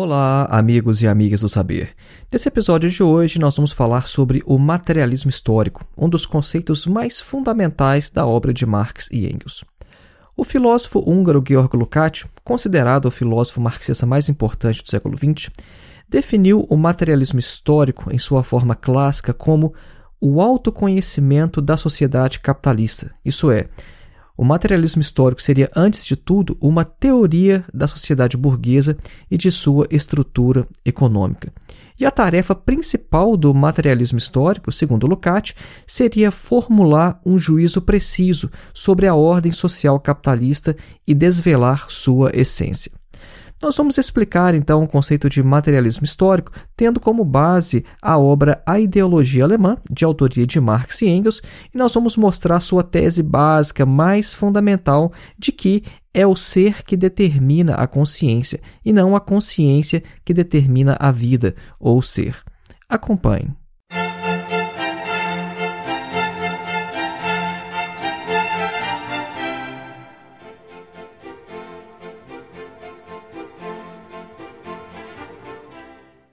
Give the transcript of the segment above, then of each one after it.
Olá, amigos e amigas do saber. Nesse episódio de hoje, nós vamos falar sobre o materialismo histórico, um dos conceitos mais fundamentais da obra de Marx e Engels. O filósofo húngaro Georg Lukács, considerado o filósofo marxista mais importante do século XX, definiu o materialismo histórico em sua forma clássica como o autoconhecimento da sociedade capitalista, isso é, o materialismo histórico seria, antes de tudo, uma teoria da sociedade burguesa e de sua estrutura econômica. E a tarefa principal do materialismo histórico, segundo Lukács, seria formular um juízo preciso sobre a ordem social capitalista e desvelar sua essência. Nós vamos explicar então o conceito de materialismo histórico, tendo como base a obra A Ideologia Alemã, de autoria de Marx e Engels, e nós vamos mostrar sua tese básica mais fundamental de que é o ser que determina a consciência e não a consciência que determina a vida ou ser. Acompanhe.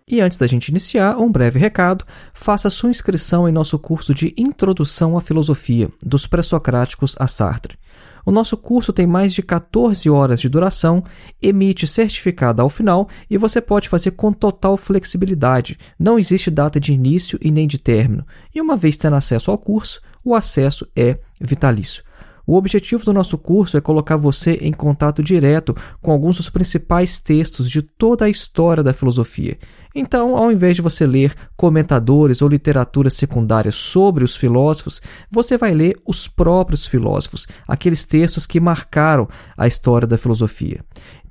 E antes da gente iniciar, um breve recado: faça sua inscrição em nosso curso de Introdução à Filosofia, dos Pré-Socráticos a Sartre. O nosso curso tem mais de 14 horas de duração, emite certificado ao final e você pode fazer com total flexibilidade. Não existe data de início e nem de término. E uma vez tendo acesso ao curso, o acesso é vitalício. O objetivo do nosso curso é colocar você em contato direto com alguns dos principais textos de toda a história da filosofia. Então, ao invés de você ler comentadores ou literatura secundária sobre os filósofos, você vai ler os próprios filósofos, aqueles textos que marcaram a história da filosofia.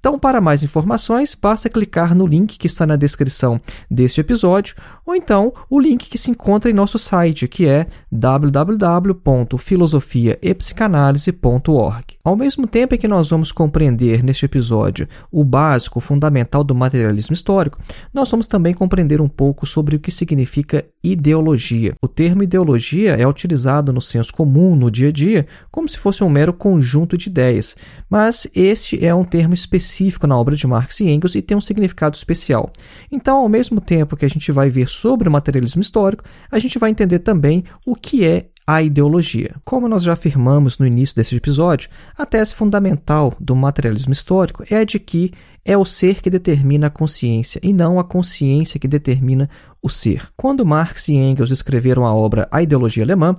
Então, para mais informações, basta clicar no link que está na descrição deste episódio, ou então o link que se encontra em nosso site, que é www.filosofiaepsicanalise.org. Ao mesmo tempo em que nós vamos compreender neste episódio o básico, fundamental do materialismo histórico, nós vamos também compreender um pouco sobre o que significa ideologia. O termo ideologia é utilizado no senso comum, no dia a dia, como se fosse um mero conjunto de ideias, mas este é um termo específico na obra de Marx e Engels e tem um significado especial. Então, ao mesmo tempo que a gente vai ver sobre o materialismo histórico, a gente vai entender também o que é a ideologia. Como nós já afirmamos no início desse episódio, a tese fundamental do materialismo histórico é a de que é o ser que determina a consciência e não a consciência que determina o ser. Quando Marx e Engels escreveram a obra A Ideologia Alemã,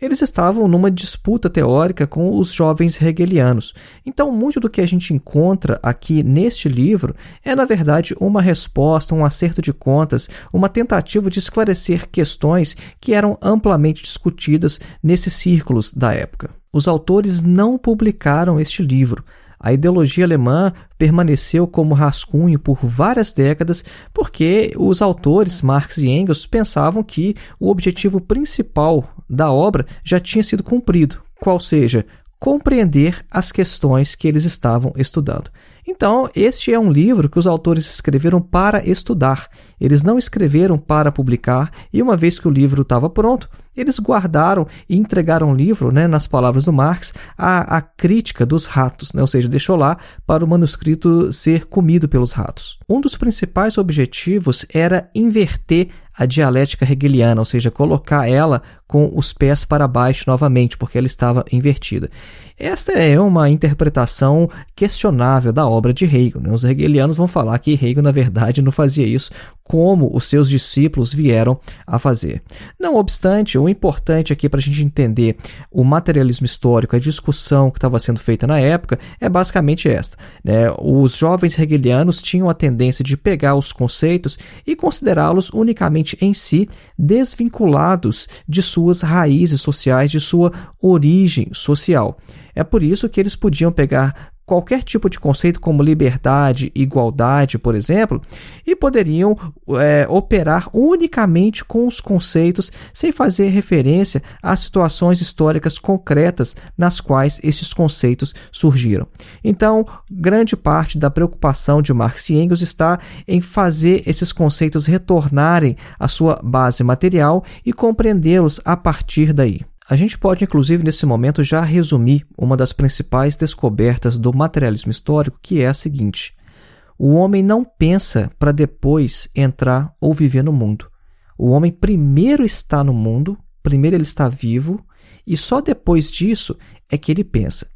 eles estavam numa disputa teórica com os jovens hegelianos. Então, muito do que a gente encontra aqui neste livro é, na verdade, uma resposta, um acerto de contas, uma tentativa de esclarecer questões que eram amplamente discutidas nesses círculos da época. Os autores não publicaram este livro. A ideologia alemã permaneceu como rascunho por várias décadas porque os autores Marx e Engels pensavam que o objetivo principal da obra já tinha sido cumprido, qual seja, compreender as questões que eles estavam estudando. Então, este é um livro que os autores escreveram para estudar. Eles não escreveram para publicar, e uma vez que o livro estava pronto, eles guardaram e entregaram o livro, né, nas palavras do Marx, a, a crítica dos ratos, né, ou seja, deixou lá para o manuscrito ser comido pelos ratos. Um dos principais objetivos era inverter a dialética hegeliana, ou seja, colocar ela com os pés para baixo novamente, porque ela estava invertida. Esta é uma interpretação questionável da obra de Hegel. Né? Os hegelianos vão falar que Hegel, na verdade, não fazia isso como os seus discípulos vieram a fazer. Não obstante, o importante aqui para a gente entender o materialismo histórico, a discussão que estava sendo feita na época, é basicamente esta. Né? Os jovens hegelianos tinham a tendência de pegar os conceitos e considerá-los unicamente em si, desvinculados de suas raízes sociais, de sua origem social. É por isso que eles podiam pegar qualquer tipo de conceito como liberdade, igualdade, por exemplo, e poderiam é, operar unicamente com os conceitos sem fazer referência às situações históricas concretas nas quais esses conceitos surgiram. Então, grande parte da preocupação de Marx e Engels está em fazer esses conceitos retornarem à sua base material e compreendê-los a partir daí. A gente pode, inclusive, nesse momento, já resumir uma das principais descobertas do materialismo histórico, que é a seguinte: o homem não pensa para depois entrar ou viver no mundo. O homem primeiro está no mundo, primeiro ele está vivo, e só depois disso é que ele pensa.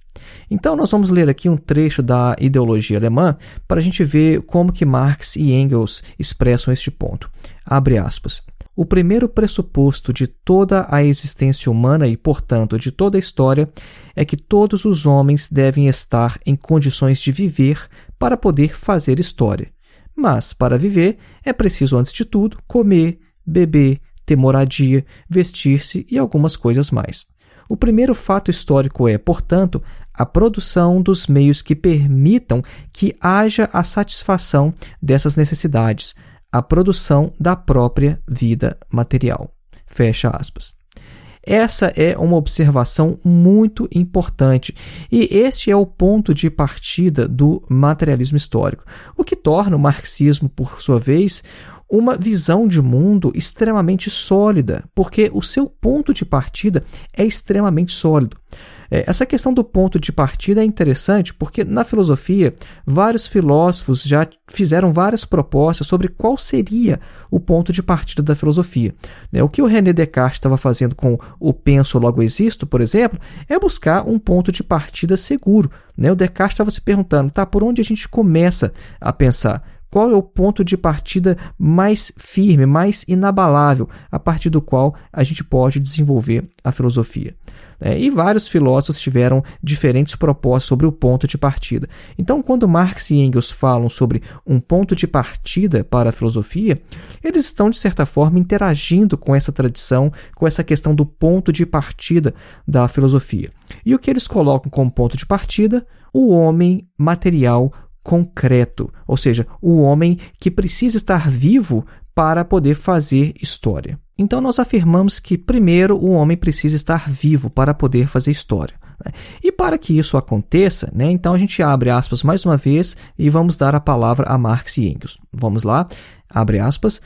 Então nós vamos ler aqui um trecho da ideologia alemã para a gente ver como que Marx e Engels expressam este ponto. Abre aspas. O primeiro pressuposto de toda a existência humana e, portanto, de toda a história é que todos os homens devem estar em condições de viver para poder fazer história. Mas, para viver, é preciso, antes de tudo, comer, beber, ter moradia, vestir-se e algumas coisas mais. O primeiro fato histórico é, portanto, a produção dos meios que permitam que haja a satisfação dessas necessidades, a produção da própria vida material. Fecha aspas. Essa é uma observação muito importante e este é o ponto de partida do materialismo histórico, o que torna o marxismo, por sua vez, uma visão de mundo extremamente sólida, porque o seu ponto de partida é extremamente sólido. É, essa questão do ponto de partida é interessante porque, na filosofia, vários filósofos já fizeram várias propostas sobre qual seria o ponto de partida da filosofia. Né? O que o René Descartes estava fazendo com o penso, logo existo, por exemplo, é buscar um ponto de partida seguro. Né? O Descartes estava se perguntando, tá, por onde a gente começa a pensar? Qual é o ponto de partida mais firme, mais inabalável, a partir do qual a gente pode desenvolver a filosofia? É, e vários filósofos tiveram diferentes propostas sobre o ponto de partida. Então, quando Marx e Engels falam sobre um ponto de partida para a filosofia, eles estão, de certa forma, interagindo com essa tradição, com essa questão do ponto de partida da filosofia. E o que eles colocam como ponto de partida? O homem material concreto, ou seja, o homem que precisa estar vivo para poder fazer história. Então nós afirmamos que primeiro o homem precisa estar vivo para poder fazer história. Né? E para que isso aconteça, né, então a gente abre aspas mais uma vez e vamos dar a palavra a Marx e Engels. Vamos lá, abre aspas.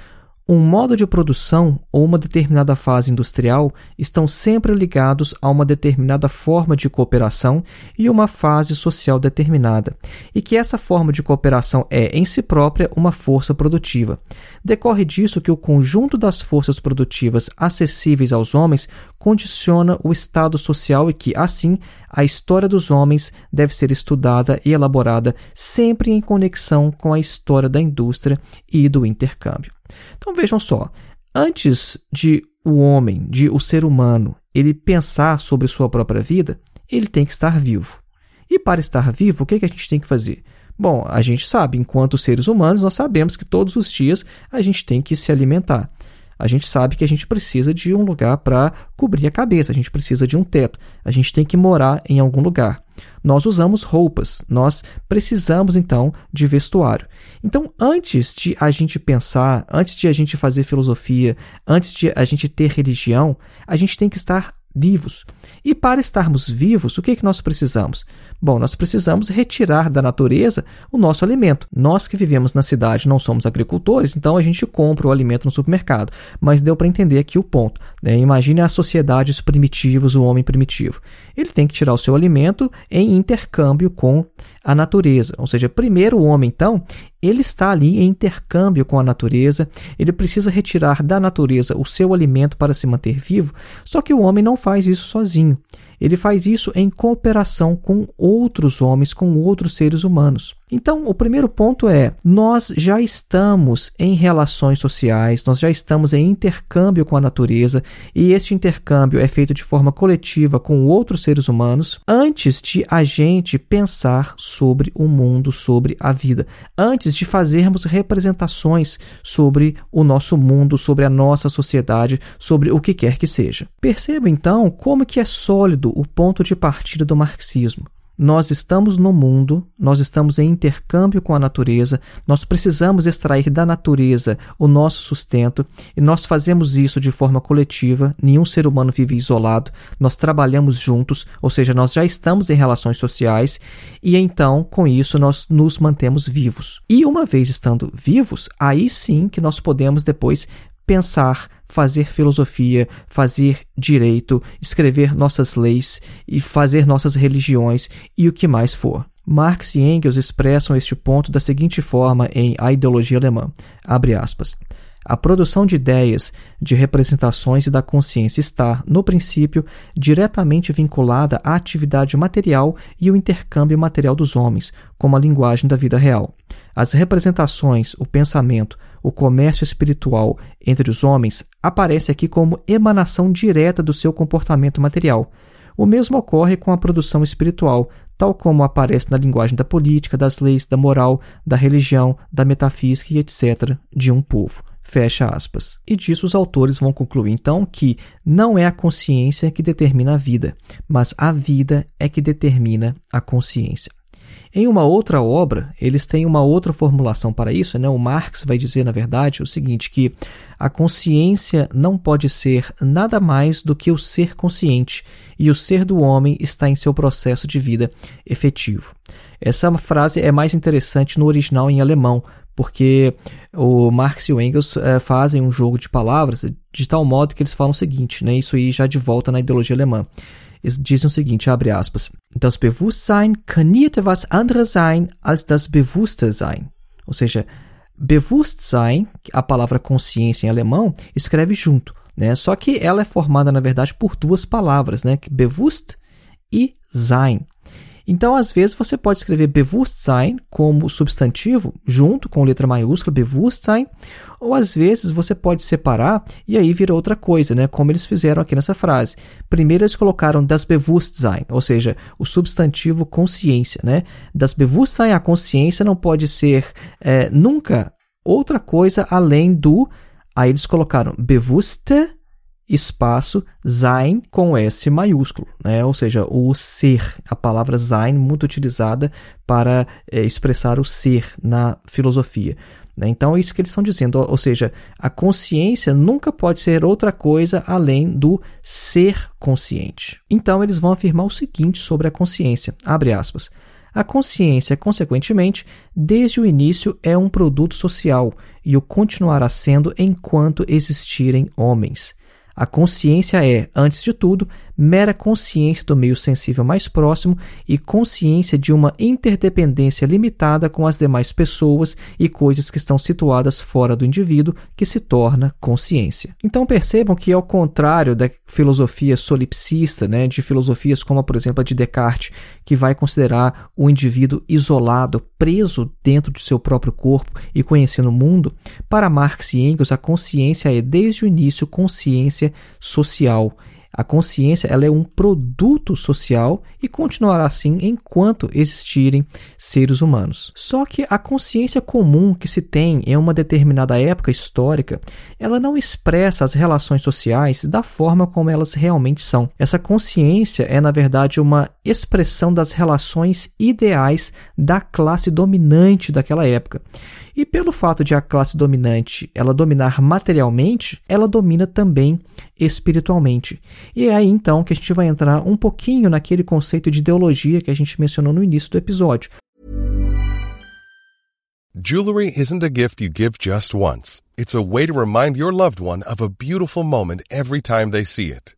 Um modo de produção ou uma determinada fase industrial estão sempre ligados a uma determinada forma de cooperação e uma fase social determinada, e que essa forma de cooperação é, em si própria, uma força produtiva. Decorre disso que o conjunto das forças produtivas acessíveis aos homens condiciona o estado social e que, assim, a história dos homens deve ser estudada e elaborada sempre em conexão com a história da indústria e do intercâmbio. Então vejam só, antes de o homem, de o ser humano, ele pensar sobre sua própria vida, ele tem que estar vivo. E para estar vivo, o que, é que a gente tem que fazer? Bom, a gente sabe, enquanto seres humanos, nós sabemos que todos os dias a gente tem que se alimentar a gente sabe que a gente precisa de um lugar para cobrir a cabeça, a gente precisa de um teto, a gente tem que morar em algum lugar. Nós usamos roupas, nós precisamos então de vestuário. Então, antes de a gente pensar, antes de a gente fazer filosofia, antes de a gente ter religião, a gente tem que estar vivos. E para estarmos vivos, o que, é que nós precisamos? Bom, nós precisamos retirar da natureza o nosso alimento. Nós que vivemos na cidade não somos agricultores, então a gente compra o alimento no supermercado. Mas deu para entender aqui o ponto. Né? Imagine as sociedades primitivas, o homem primitivo. Ele tem que tirar o seu alimento em intercâmbio com a natureza. Ou seja, primeiro o homem, então, ele está ali em intercâmbio com a natureza, ele precisa retirar da natureza o seu alimento para se manter vivo, só que o homem não faz isso sozinho. Ele faz isso em cooperação com outros homens, com outros seres humanos. Então, o primeiro ponto é: nós já estamos em relações sociais, nós já estamos em intercâmbio com a natureza, e este intercâmbio é feito de forma coletiva com outros seres humanos, antes de a gente pensar sobre o mundo, sobre a vida, antes de fazermos representações sobre o nosso mundo, sobre a nossa sociedade, sobre o que quer que seja. Perceba então como que é sólido o ponto de partida do marxismo. Nós estamos no mundo, nós estamos em intercâmbio com a natureza, nós precisamos extrair da natureza o nosso sustento e nós fazemos isso de forma coletiva, nenhum ser humano vive isolado, nós trabalhamos juntos, ou seja, nós já estamos em relações sociais e então, com isso, nós nos mantemos vivos. E uma vez estando vivos, aí sim que nós podemos depois pensar, fazer filosofia, fazer direito, escrever nossas leis e fazer nossas religiões e o que mais for. Marx e Engels expressam este ponto da seguinte forma em A Ideologia Alemã. Abre aspas. A produção de ideias, de representações e da consciência está, no princípio, diretamente vinculada à atividade material e o intercâmbio material dos homens, como a linguagem da vida real. As representações, o pensamento, o comércio espiritual entre os homens aparece aqui como emanação direta do seu comportamento material. O mesmo ocorre com a produção espiritual, tal como aparece na linguagem da política, das leis, da moral, da religião, da metafísica e etc. de um povo. Fecha aspas. E disso os autores vão concluir então que não é a consciência que determina a vida, mas a vida é que determina a consciência. Em uma outra obra, eles têm uma outra formulação para isso. Né? O Marx vai dizer, na verdade, o seguinte: que a consciência não pode ser nada mais do que o ser consciente, e o ser do homem está em seu processo de vida efetivo. Essa frase é mais interessante no original em alemão, porque o Marx e o Engels é, fazem um jogo de palavras de tal modo que eles falam o seguinte, né? Isso aí já de volta na ideologia alemã dizem o seguinte, abre aspas, Das Bewusstsein kann nie etwas anderes sein als das Bewusstsein. Ou seja, Bewusstsein, a palavra consciência em alemão, escreve junto, né? Só que ela é formada, na verdade, por duas palavras, né? Bewusst e Sein. Então, às vezes, você pode escrever Bewusstsein como substantivo, junto com letra maiúscula, Bewusstsein, ou às vezes você pode separar e aí vira outra coisa, né? como eles fizeram aqui nessa frase. Primeiro eles colocaram das Bewusstsein, ou seja, o substantivo consciência. Né? Das Bewusstsein, a consciência não pode ser é, nunca outra coisa além do. Aí eles colocaram Bewusste espaço sein com S maiúsculo, né? ou seja, o ser, a palavra sein muito utilizada para é, expressar o ser na filosofia. Né? Então é isso que eles estão dizendo, ou seja, a consciência nunca pode ser outra coisa além do ser consciente. Então eles vão afirmar o seguinte sobre a consciência, abre aspas, a consciência, consequentemente, desde o início é um produto social e o continuará sendo enquanto existirem homens. A consciência é, antes de tudo, mera consciência do meio sensível mais próximo e consciência de uma interdependência limitada com as demais pessoas e coisas que estão situadas fora do indivíduo, que se torna consciência. Então percebam que, ao contrário da filosofia solipsista, né, de filosofias como, por exemplo, a de Descartes, que vai considerar o indivíduo isolado, preso dentro de seu próprio corpo e conhecendo o mundo, para Marx e Engels, a consciência é, desde o início, consciência social a consciência ela é um produto social e continuará assim enquanto existirem seres humanos. Só que a consciência comum que se tem em uma determinada época histórica, ela não expressa as relações sociais da forma como elas realmente são. Essa consciência é, na verdade, uma expressão das relações ideais da classe dominante daquela época. E pelo fato de a classe dominante ela dominar materialmente, ela domina também espiritualmente. E é aí então que a gente vai entrar um pouquinho naquele conceito de ideologia que a gente mencionou no início do episódio. Jewelry isn't a gift you give just once. It's a way to remind your loved one of a beautiful moment every time they see it.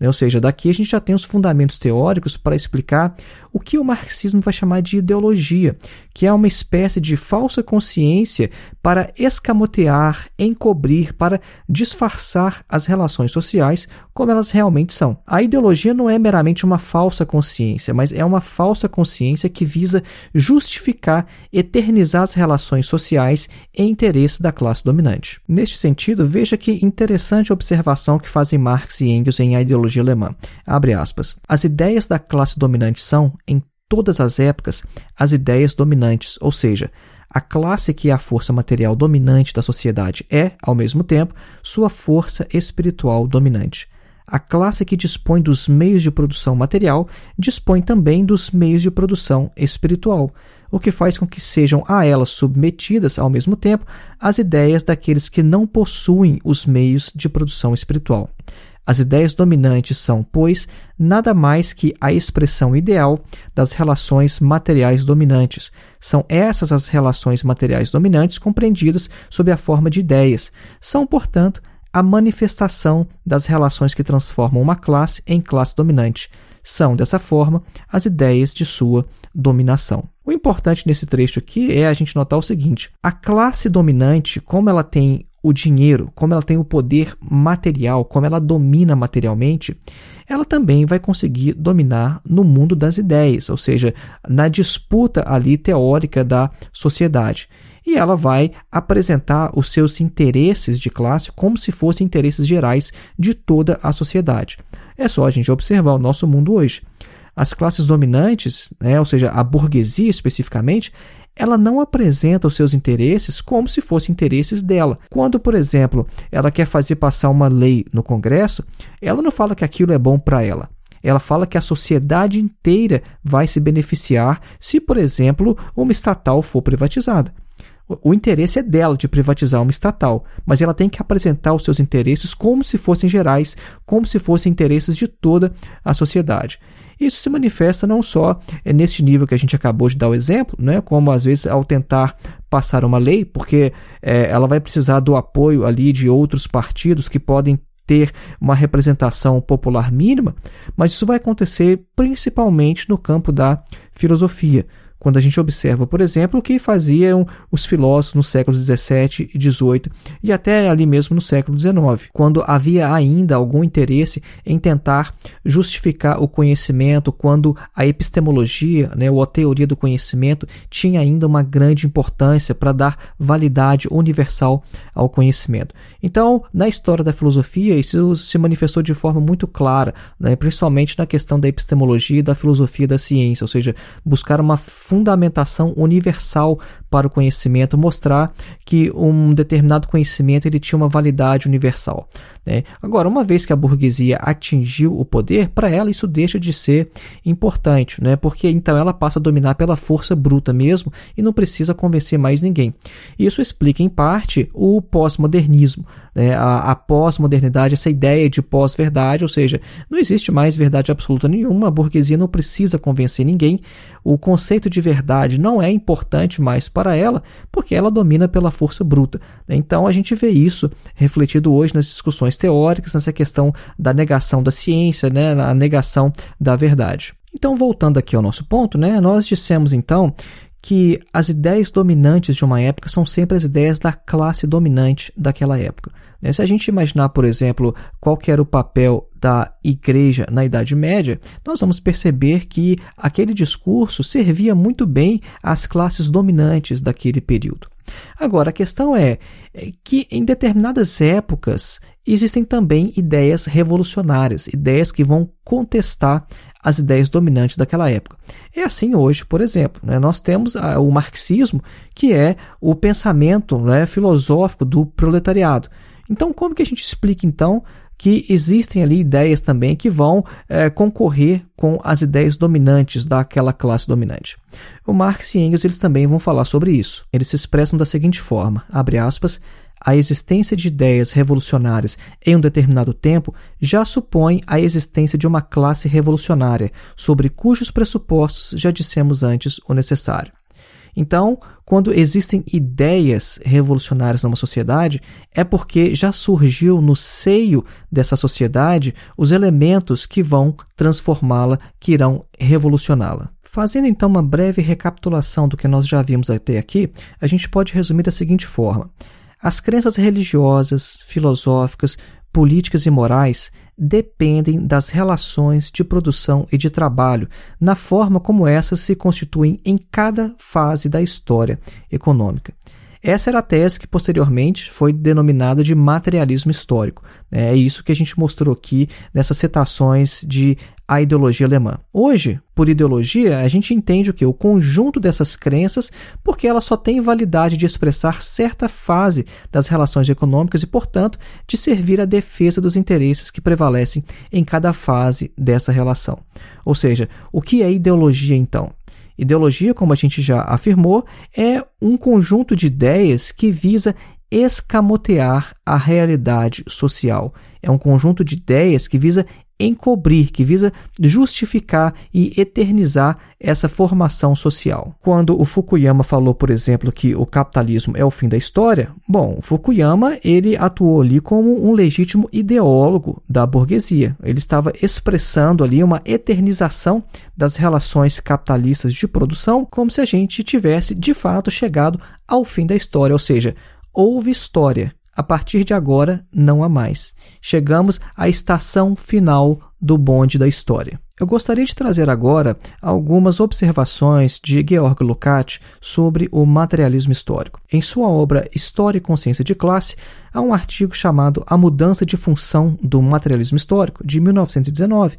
Ou seja, daqui a gente já tem os fundamentos teóricos para explicar o que o marxismo vai chamar de ideologia, que é uma espécie de falsa consciência para escamotear, encobrir, para disfarçar as relações sociais como elas realmente são. A ideologia não é meramente uma falsa consciência, mas é uma falsa consciência que visa justificar, eternizar as relações sociais em interesse da classe dominante. Neste sentido, veja que interessante observação que fazem Marx e Engels em A Ideologia Alemã. Abre aspas. As ideias da classe dominante são, em todas as épocas, as ideias dominantes, ou seja, a classe que é a força material dominante da sociedade é, ao mesmo tempo, sua força espiritual dominante. A classe que dispõe dos meios de produção material dispõe também dos meios de produção espiritual, o que faz com que sejam a elas submetidas, ao mesmo tempo, as ideias daqueles que não possuem os meios de produção espiritual. As ideias dominantes são, pois, nada mais que a expressão ideal das relações materiais dominantes. São essas as relações materiais dominantes compreendidas sob a forma de ideias. São, portanto, a manifestação das relações que transformam uma classe em classe dominante. São, dessa forma, as ideias de sua dominação. O importante nesse trecho aqui é a gente notar o seguinte: a classe dominante, como ela tem o dinheiro, como ela tem o poder material, como ela domina materialmente, ela também vai conseguir dominar no mundo das ideias, ou seja, na disputa ali teórica da sociedade. E ela vai apresentar os seus interesses de classe como se fossem interesses gerais de toda a sociedade. É só a gente observar o nosso mundo hoje. As classes dominantes, né, ou seja, a burguesia especificamente, ela não apresenta os seus interesses como se fossem interesses dela. Quando, por exemplo, ela quer fazer passar uma lei no Congresso, ela não fala que aquilo é bom para ela. Ela fala que a sociedade inteira vai se beneficiar se, por exemplo, uma estatal for privatizada. O interesse é dela de privatizar uma estatal, mas ela tem que apresentar os seus interesses como se fossem gerais, como se fossem interesses de toda a sociedade. Isso se manifesta não só é, nesse nível que a gente acabou de dar o exemplo, né, como às vezes ao tentar passar uma lei, porque é, ela vai precisar do apoio ali de outros partidos que podem ter uma representação popular mínima, mas isso vai acontecer principalmente no campo da filosofia quando a gente observa, por exemplo, o que faziam os filósofos no século XVII e XVIII e até ali mesmo no século XIX, quando havia ainda algum interesse em tentar justificar o conhecimento, quando a epistemologia, né, ou a teoria do conhecimento, tinha ainda uma grande importância para dar validade universal ao conhecimento. Então, na história da filosofia, isso se manifestou de forma muito clara, né, principalmente na questão da epistemologia e da filosofia da ciência, ou seja, buscar uma fundamentação universal para o conhecimento, mostrar que um determinado conhecimento ele tinha uma validade universal. Né? Agora, uma vez que a burguesia atingiu o poder, para ela isso deixa de ser importante, né? porque então ela passa a dominar pela força bruta mesmo e não precisa convencer mais ninguém. Isso explica, em parte, o pós-modernismo. Né? A, a pós-modernidade, essa ideia de pós-verdade, ou seja, não existe mais verdade absoluta nenhuma, a burguesia não precisa convencer ninguém, o conceito de verdade não é importante mais para ela, porque ela domina pela força bruta. Então a gente vê isso refletido hoje nas discussões teóricas, nessa questão da negação da ciência, né, na negação da verdade. Então, voltando aqui ao nosso ponto, né, nós dissemos então que as ideias dominantes de uma época são sempre as ideias da classe dominante daquela época. Né? Se a gente imaginar, por exemplo, qual era o papel da igreja na Idade Média, nós vamos perceber que aquele discurso servia muito bem às classes dominantes daquele período. Agora, a questão é, é que em determinadas épocas existem também ideias revolucionárias, ideias que vão contestar as ideias dominantes daquela época. É assim hoje, por exemplo. Né? Nós temos a, o marxismo, que é o pensamento né, filosófico do proletariado. Então, como que a gente explica então que existem ali ideias também que vão é, concorrer com as ideias dominantes daquela classe dominante. O Marx e Engels eles também vão falar sobre isso. Eles se expressam da seguinte forma, abre aspas, a existência de ideias revolucionárias em um determinado tempo já supõe a existência de uma classe revolucionária, sobre cujos pressupostos já dissemos antes o necessário. Então, quando existem ideias revolucionárias numa sociedade, é porque já surgiu no seio dessa sociedade os elementos que vão transformá-la, que irão revolucioná-la. Fazendo então uma breve recapitulação do que nós já vimos até aqui, a gente pode resumir da seguinte forma: as crenças religiosas, filosóficas, políticas e morais dependem das relações de produção e de trabalho, na forma como essas se constituem em cada fase da história econômica. Essa era a tese que posteriormente foi denominada de materialismo histórico. É isso que a gente mostrou aqui nessas citações de a ideologia alemã. Hoje, por ideologia, a gente entende o que? O conjunto dessas crenças, porque ela só tem validade de expressar certa fase das relações econômicas e, portanto, de servir à defesa dos interesses que prevalecem em cada fase dessa relação. Ou seja, o que é ideologia então? Ideologia, como a gente já afirmou, é um conjunto de ideias que visa escamotear a realidade social. É um conjunto de ideias que visa encobrir, que visa justificar e eternizar essa formação social. Quando o Fukuyama falou, por exemplo, que o capitalismo é o fim da história, bom, Fukuyama ele atuou ali como um legítimo ideólogo da burguesia. Ele estava expressando ali uma eternização das relações capitalistas de produção, como se a gente tivesse de fato chegado ao fim da história, ou seja, houve história, a partir de agora, não há mais. Chegamos à estação final do bonde da história. Eu gostaria de trazer agora algumas observações de Georg Lukács sobre o materialismo histórico. Em sua obra História e Consciência de Classe, há um artigo chamado A Mudança de Função do Materialismo Histórico, de 1919,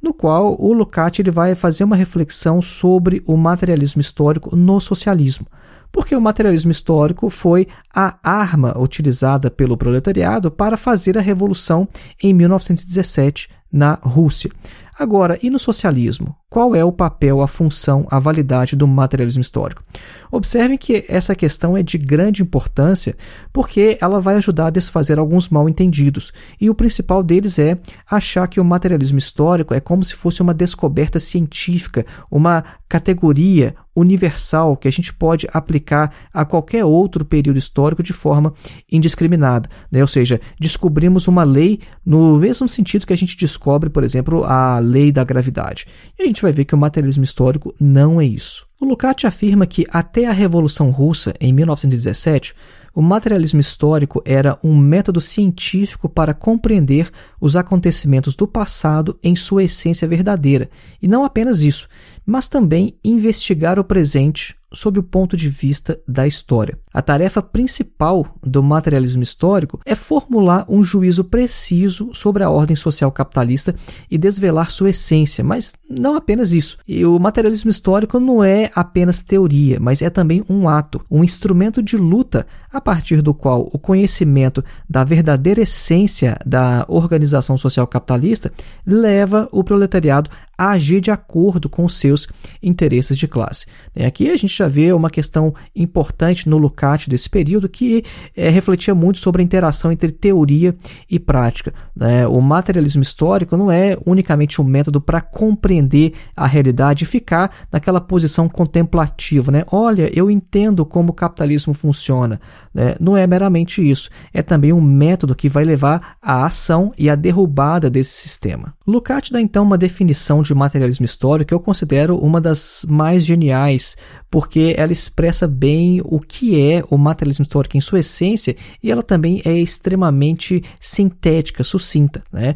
no qual o Lukács ele vai fazer uma reflexão sobre o materialismo histórico no socialismo porque o materialismo histórico foi a arma utilizada pelo proletariado para fazer a revolução em 1917 na Rússia. Agora, e no socialismo? Qual é o papel, a função, a validade do materialismo histórico? Observem que essa questão é de grande importância porque ela vai ajudar a desfazer alguns mal-entendidos. E o principal deles é achar que o materialismo histórico é como se fosse uma descoberta científica, uma categoria universal que a gente pode aplicar a qualquer outro período histórico de forma indiscriminada. Né? Ou seja, descobrimos uma lei no mesmo sentido que a gente descobre, por exemplo, a lei da gravidade. E a gente vai ver que o materialismo histórico não é isso. O Lukács afirma que até a Revolução Russa, em 1917, o materialismo histórico era um método científico para compreender os acontecimentos do passado em sua essência verdadeira, e não apenas isso, mas também investigar o presente sob o ponto de vista da história. A tarefa principal do materialismo histórico é formular um juízo preciso sobre a ordem social capitalista e desvelar sua essência, mas não apenas isso. E o materialismo histórico não é apenas teoria, mas é também um ato, um instrumento de luta a partir do qual o conhecimento da verdadeira essência da organização social capitalista leva o proletariado a agir de acordo com os seus interesses de classe. Aqui a gente já vê uma questão importante no Lukács desse período que é, refletia muito sobre a interação entre teoria e prática. Né? O materialismo histórico não é unicamente um método para compreender a realidade e ficar naquela posição contemplativa. Né? Olha, eu entendo como o capitalismo funciona. Né? Não é meramente isso. É também um método que vai levar à ação e à derrubada desse sistema. Lukács dá então uma definição de de materialismo histórico eu considero uma das mais geniais, porque ela expressa bem o que é o materialismo histórico em sua essência e ela também é extremamente sintética, sucinta. Né?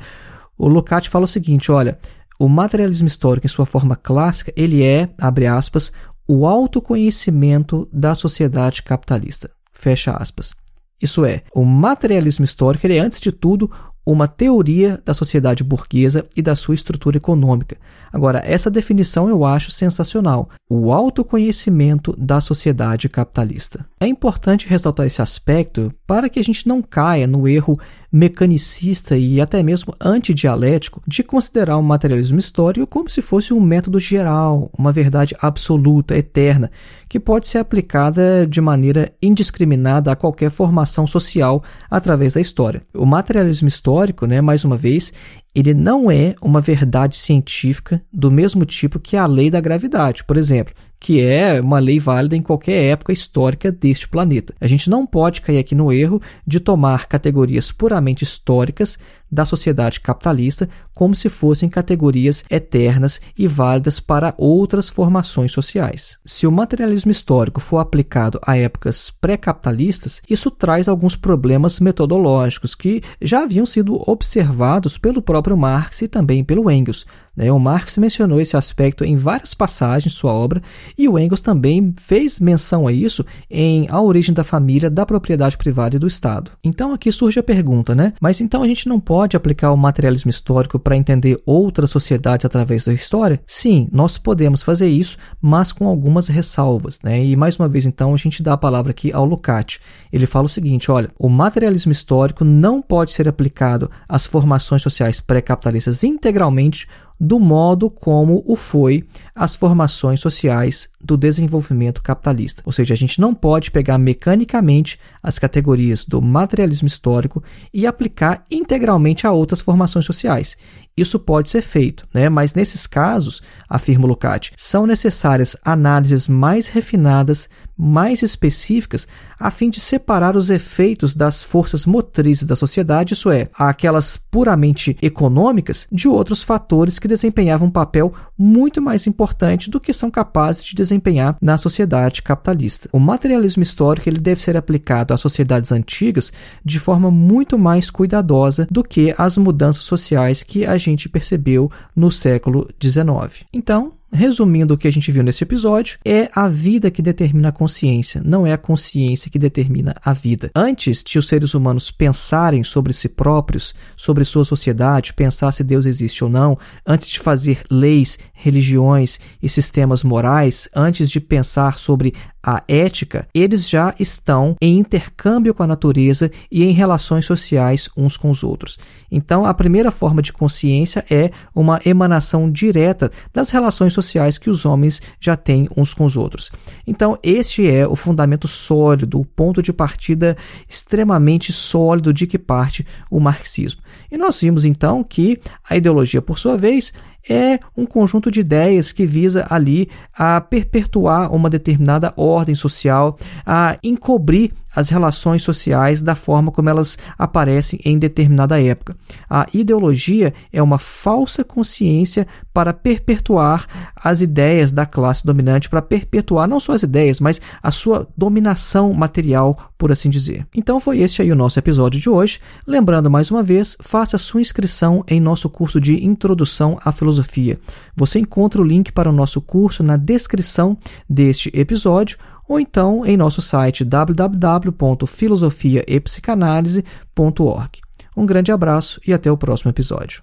O Lukács fala o seguinte: olha, o materialismo histórico em sua forma clássica ele é, abre aspas, o autoconhecimento da sociedade capitalista. Fecha aspas. Isso é, o materialismo histórico é, antes de tudo, uma teoria da sociedade burguesa e da sua estrutura econômica. Agora, essa definição eu acho sensacional: o autoconhecimento da sociedade capitalista. É importante ressaltar esse aspecto para que a gente não caia no erro mecanicista e até mesmo antidialético de considerar o materialismo histórico como se fosse um método geral, uma verdade absoluta, eterna, que pode ser aplicada de maneira indiscriminada a qualquer formação social através da história. O materialismo histórico, né, mais uma vez, ele não é uma verdade científica do mesmo tipo que a lei da gravidade, por exemplo. que é uma lei válida em qualquer época histórica deste planeta. A gente não pode cair aqui no erro de tomar categorias puramente históricas da sociedade capitalista como se fossem categorias eternas e válidas para outras formações sociais. Se o materialismo histórico for aplicado a épocas pré-capitalistas, isso traz alguns problemas metodológicos que já haviam sido observados pelo próprio Marx e também pelo Engels. Né? O Marx mencionou esse aspecto em várias passagens de sua obra e o Engels também fez menção a isso em A Origem da Família, da Propriedade Privada e do Estado. Então aqui surge a pergunta, né? Mas então a gente não pode aplicar o materialismo histórico para entender outras sociedades através da história? Sim, nós podemos fazer isso, mas com algumas ressalvas, né? E mais uma vez então a gente dá a palavra aqui ao Lukács. Ele fala o seguinte, olha, o materialismo histórico não pode ser aplicado às formações sociais pré-capitalistas integralmente do modo como o foi as formações sociais do desenvolvimento capitalista. Ou seja, a gente não pode pegar mecanicamente as categorias do materialismo histórico e aplicar integralmente a outras formações sociais. Isso pode ser feito, né? mas nesses casos, afirma Lukács, são necessárias análises mais refinadas, mais específicas, a fim de separar os efeitos das forças motrizes da sociedade, isso é, aquelas puramente econômicas, de outros fatores que desempenhavam um papel muito mais importante do que são capazes de desempenhar na sociedade capitalista. O materialismo histórico ele deve ser aplicado às sociedades antigas de forma muito mais cuidadosa do que às mudanças sociais que a gente percebeu no século XIX. Então, Resumindo o que a gente viu nesse episódio, é a vida que determina a consciência, não é a consciência que determina a vida. Antes de os seres humanos pensarem sobre si próprios, sobre sua sociedade, pensar se Deus existe ou não, antes de fazer leis, religiões e sistemas morais, antes de pensar sobre a ética, eles já estão em intercâmbio com a natureza e em relações sociais uns com os outros. Então, a primeira forma de consciência é uma emanação direta das relações sociais que os homens já têm uns com os outros. Então, este é o fundamento sólido, o ponto de partida extremamente sólido de que parte o marxismo. E nós vimos então que a ideologia, por sua vez, é um conjunto de ideias que visa ali a perpetuar uma determinada ordem social, a encobrir as relações sociais da forma como elas aparecem em determinada época. A ideologia é uma falsa consciência para perpetuar as ideias da classe dominante, para perpetuar não só as ideias, mas a sua dominação material, por assim dizer. Então foi este aí o nosso episódio de hoje. Lembrando mais uma vez, faça sua inscrição em nosso curso de Introdução à Filosofia. Você encontra o link para o nosso curso na descrição deste episódio ou então em nosso site www.filosofiaepsicanalise.org. Um grande abraço e até o próximo episódio.